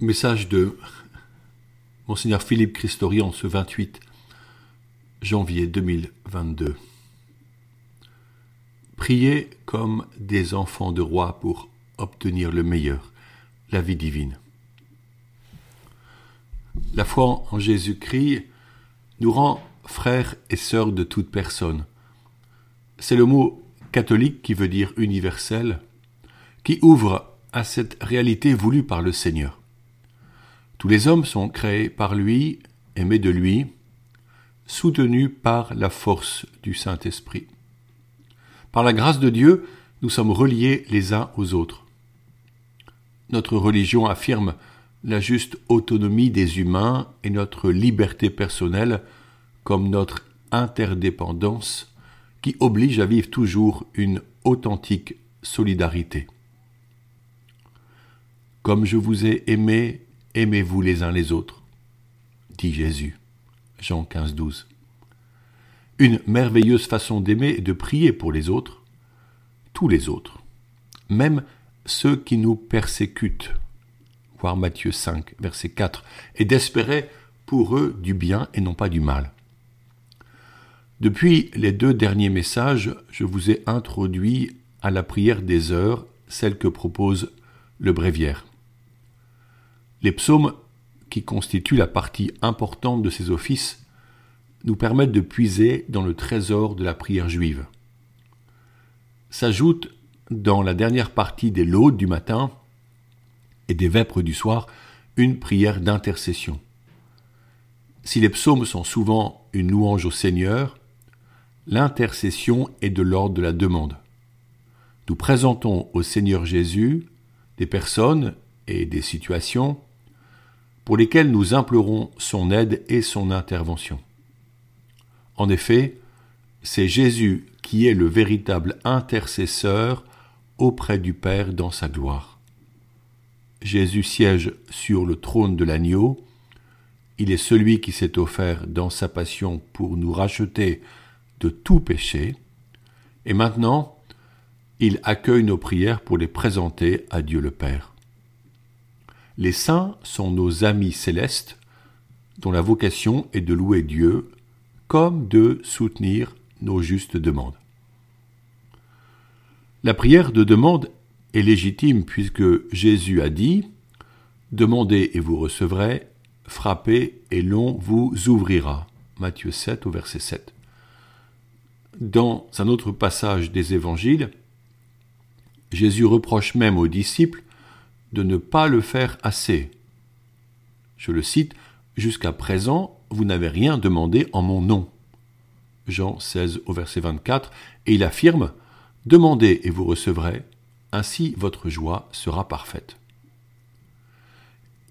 Message de Monseigneur Philippe Christorian ce 28 janvier 2022. Priez comme des enfants de roi pour obtenir le meilleur, la vie divine. La foi en Jésus-Christ nous rend frères et sœurs de toute personne. C'est le mot catholique qui veut dire universel, qui ouvre à cette réalité voulue par le Seigneur. Tous les hommes sont créés par lui, aimés de lui, soutenus par la force du Saint-Esprit. Par la grâce de Dieu, nous sommes reliés les uns aux autres. Notre religion affirme la juste autonomie des humains et notre liberté personnelle comme notre interdépendance qui oblige à vivre toujours une authentique solidarité. Comme je vous ai aimé, Aimez-vous les uns les autres, dit Jésus. Jean 15, 12. Une merveilleuse façon d'aimer et de prier pour les autres, tous les autres, même ceux qui nous persécutent, voir Matthieu 5, verset 4, et d'espérer pour eux du bien et non pas du mal. Depuis les deux derniers messages, je vous ai introduit à la prière des heures, celle que propose le bréviaire. Les psaumes, qui constituent la partie importante de ces offices, nous permettent de puiser dans le trésor de la prière juive. S'ajoute dans la dernière partie des laudes du matin et des vêpres du soir une prière d'intercession. Si les psaumes sont souvent une louange au Seigneur, l'intercession est de l'ordre de la demande. Nous présentons au Seigneur Jésus des personnes et des situations pour lesquels nous implorons son aide et son intervention. En effet, c'est Jésus qui est le véritable intercesseur auprès du Père dans sa gloire. Jésus siège sur le trône de l'agneau, il est celui qui s'est offert dans sa passion pour nous racheter de tout péché, et maintenant, il accueille nos prières pour les présenter à Dieu le Père. Les saints sont nos amis célestes, dont la vocation est de louer Dieu comme de soutenir nos justes demandes. La prière de demande est légitime puisque Jésus a dit Demandez et vous recevrez, frappez et l'on vous ouvrira. Matthieu 7 au verset 7. Dans un autre passage des évangiles, Jésus reproche même aux disciples de ne pas le faire assez. Je le cite, Jusqu'à présent, vous n'avez rien demandé en mon nom. Jean 16 au verset 24, et il affirme, Demandez et vous recevrez, ainsi votre joie sera parfaite.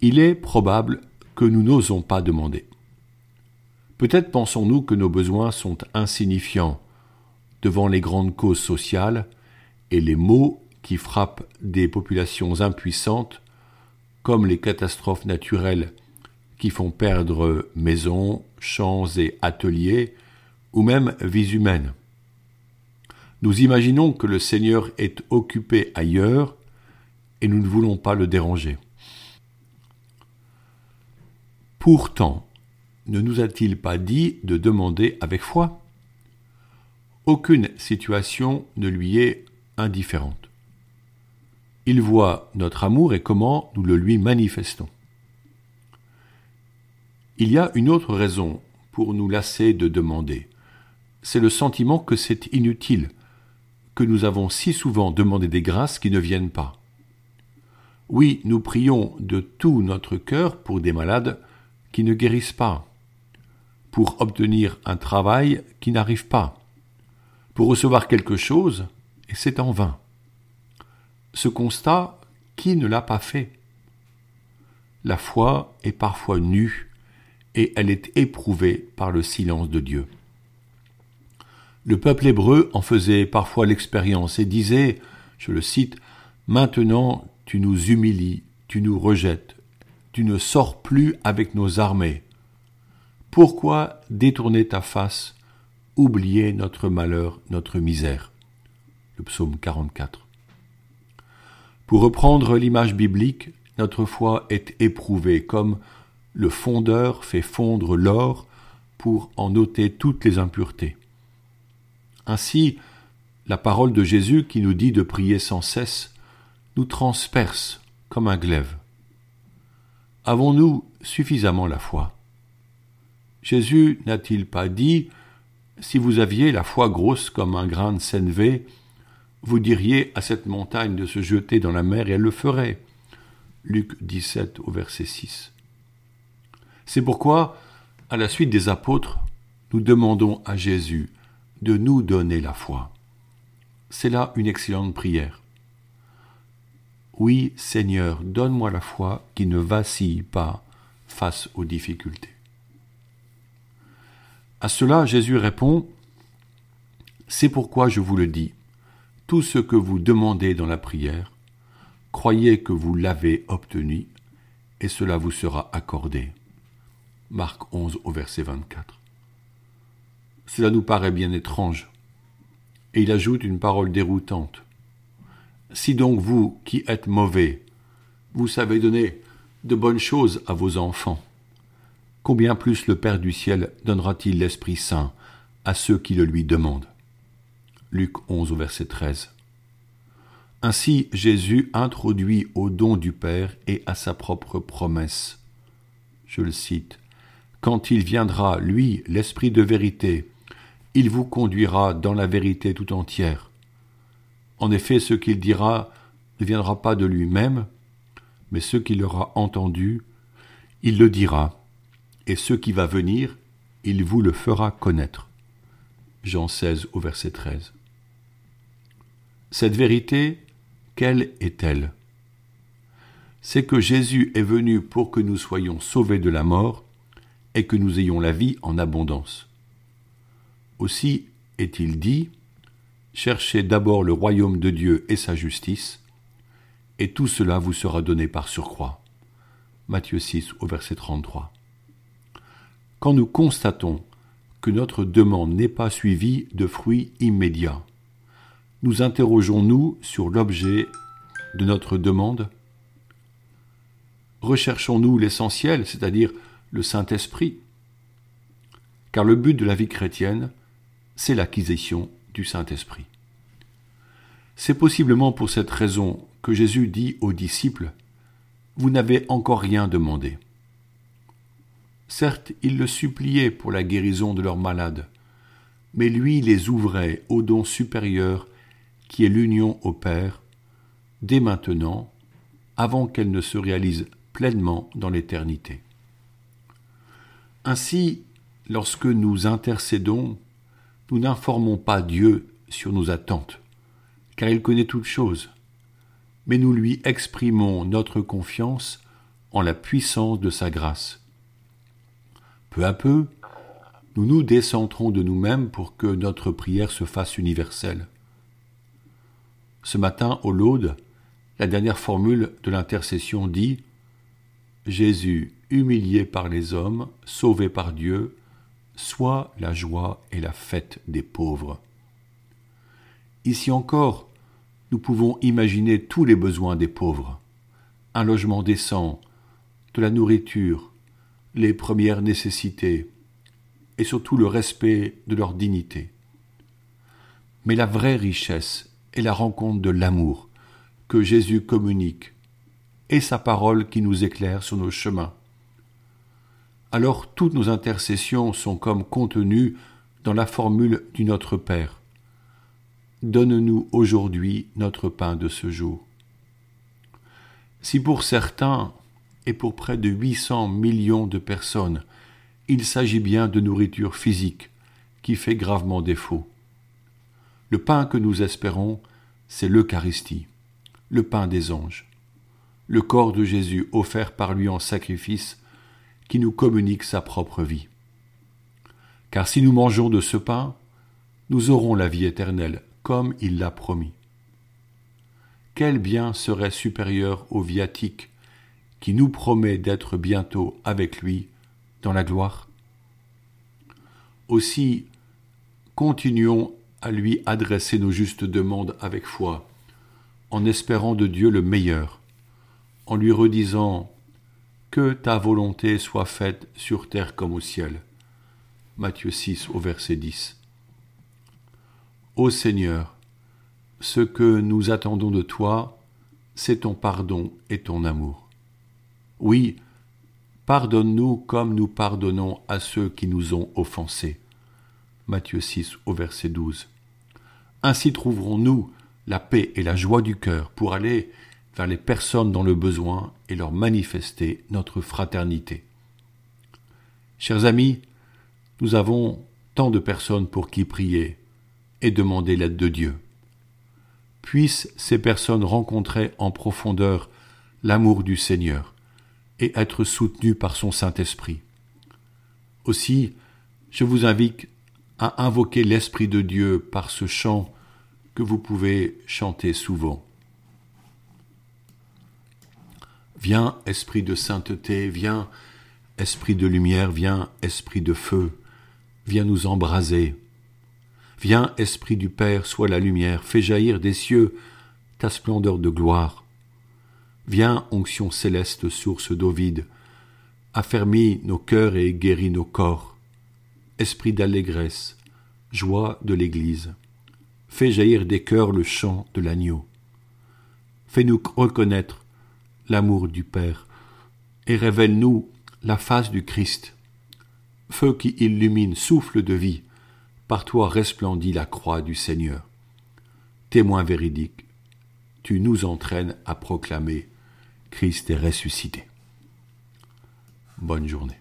Il est probable que nous n'osons pas demander. Peut-être pensons-nous que nos besoins sont insignifiants devant les grandes causes sociales et les maux qui frappent des populations impuissantes, comme les catastrophes naturelles qui font perdre maisons, champs et ateliers, ou même vies humaines. Nous imaginons que le Seigneur est occupé ailleurs et nous ne voulons pas le déranger. Pourtant, ne nous a-t-il pas dit de demander avec foi? Aucune situation ne lui est indifférente. Il voit notre amour et comment nous le lui manifestons. Il y a une autre raison pour nous lasser de demander. C'est le sentiment que c'est inutile, que nous avons si souvent demandé des grâces qui ne viennent pas. Oui, nous prions de tout notre cœur pour des malades qui ne guérissent pas, pour obtenir un travail qui n'arrive pas, pour recevoir quelque chose, et c'est en vain ce constat, qui ne l'a pas fait? La foi est parfois nue et elle est éprouvée par le silence de Dieu. Le peuple hébreu en faisait parfois l'expérience et disait, je le cite, Maintenant tu nous humilies, tu nous rejettes, tu ne sors plus avec nos armées. Pourquoi détourner ta face, oublier notre malheur, notre misère? Le psaume 44. Pour reprendre l'image biblique, notre foi est éprouvée comme le fondeur fait fondre l'or pour en ôter toutes les impuretés. Ainsi, la parole de Jésus qui nous dit de prier sans cesse nous transperce comme un glaive. Avons-nous suffisamment la foi? Jésus n'a-t-il pas dit Si vous aviez la foi grosse comme un grain de sénévé, vous diriez à cette montagne de se jeter dans la mer et elle le ferait. Luc 17 au verset 6. C'est pourquoi, à la suite des apôtres, nous demandons à Jésus de nous donner la foi. C'est là une excellente prière. Oui, Seigneur, donne-moi la foi qui ne vacille pas face aux difficultés. À cela, Jésus répond, C'est pourquoi je vous le dis, tout ce que vous demandez dans la prière, croyez que vous l'avez obtenu, et cela vous sera accordé. Marc 11 au verset 24. Cela nous paraît bien étrange. Et il ajoute une parole déroutante. Si donc vous, qui êtes mauvais, vous savez donner de bonnes choses à vos enfants, combien plus le Père du ciel donnera-t-il l'Esprit Saint à ceux qui le lui demandent? Luc 11 verset 13. Ainsi Jésus introduit au don du Père et à sa propre promesse. Je le cite. Quand il viendra, lui, l'Esprit de vérité, il vous conduira dans la vérité tout entière. En effet, ce qu'il dira ne viendra pas de lui-même, mais ce qu'il aura entendu, il le dira, et ce qui va venir, il vous le fera connaître. Jean 16 au verset 13. Cette vérité, quelle est-elle? C'est que Jésus est venu pour que nous soyons sauvés de la mort et que nous ayons la vie en abondance. Aussi est-il dit, Cherchez d'abord le royaume de Dieu et sa justice, et tout cela vous sera donné par surcroît. Matthieu 6 au verset 33. Quand nous constatons que notre demande n'est pas suivie de fruits immédiats, nous interrogeons-nous sur l'objet de notre demande Recherchons-nous l'essentiel, c'est-à-dire le Saint-Esprit Car le but de la vie chrétienne, c'est l'acquisition du Saint-Esprit. C'est possiblement pour cette raison que Jésus dit aux disciples, Vous n'avez encore rien demandé. Certes, il le suppliait pour la guérison de leurs malades, mais lui les ouvrait au don supérieur qui est l'union au Père, dès maintenant, avant qu'elle ne se réalise pleinement dans l'éternité. Ainsi, lorsque nous intercédons, nous n'informons pas Dieu sur nos attentes, car il connaît toutes choses, mais nous lui exprimons notre confiance en la puissance de sa grâce. Peu à peu, nous nous décentrons de nous-mêmes pour que notre prière se fasse universelle. Ce matin, au Laude, la dernière formule de l'intercession dit Jésus, humilié par les hommes, sauvé par Dieu, soit la joie et la fête des pauvres. Ici encore, nous pouvons imaginer tous les besoins des pauvres un logement décent, de la nourriture, les premières nécessités, et surtout le respect de leur dignité. Mais la vraie richesse la rencontre de l'amour que Jésus communique et sa parole qui nous éclaire sur nos chemins. Alors toutes nos intercessions sont comme contenues dans la formule du Notre Père. Donne-nous aujourd'hui notre pain de ce jour. Si pour certains, et pour près de 800 millions de personnes, il s'agit bien de nourriture physique qui fait gravement défaut, le pain que nous espérons, c'est l'Eucharistie, le pain des anges, le corps de Jésus offert par lui en sacrifice qui nous communique sa propre vie. Car si nous mangeons de ce pain, nous aurons la vie éternelle, comme il l'a promis. Quel bien serait supérieur au viatique qui nous promet d'être bientôt avec lui dans la gloire? Aussi, continuons à lui adresser nos justes demandes avec foi, en espérant de Dieu le meilleur, en lui redisant Que ta volonté soit faite sur terre comme au ciel. Matthieu 6 au verset 10. Ô Seigneur, ce que nous attendons de toi, c'est ton pardon et ton amour. Oui, pardonne-nous comme nous pardonnons à ceux qui nous ont offensés. Matthieu 6 au verset 12. Ainsi trouverons-nous la paix et la joie du cœur pour aller vers les personnes dans le besoin et leur manifester notre fraternité. Chers amis, nous avons tant de personnes pour qui prier et demander l'aide de Dieu. Puissent ces personnes rencontrer en profondeur l'amour du Seigneur et être soutenues par son Saint-Esprit. Aussi, je vous invite à invoquer l'Esprit de Dieu par ce chant que vous pouvez chanter souvent. Viens, Esprit de sainteté, viens, Esprit de lumière, viens, Esprit de feu, viens nous embraser. Viens, Esprit du Père, sois la lumière, fais jaillir des cieux ta splendeur de gloire. Viens, onction céleste, source d'eau vide, affermis nos cœurs et guéris nos corps. Esprit d'allégresse, joie de l'Église. Fais jaillir des cœurs le chant de l'agneau. Fais-nous reconnaître l'amour du Père et révèle-nous la face du Christ. Feu qui illumine, souffle de vie, par toi resplendit la croix du Seigneur. Témoin véridique, tu nous entraînes à proclamer Christ est ressuscité. Bonne journée.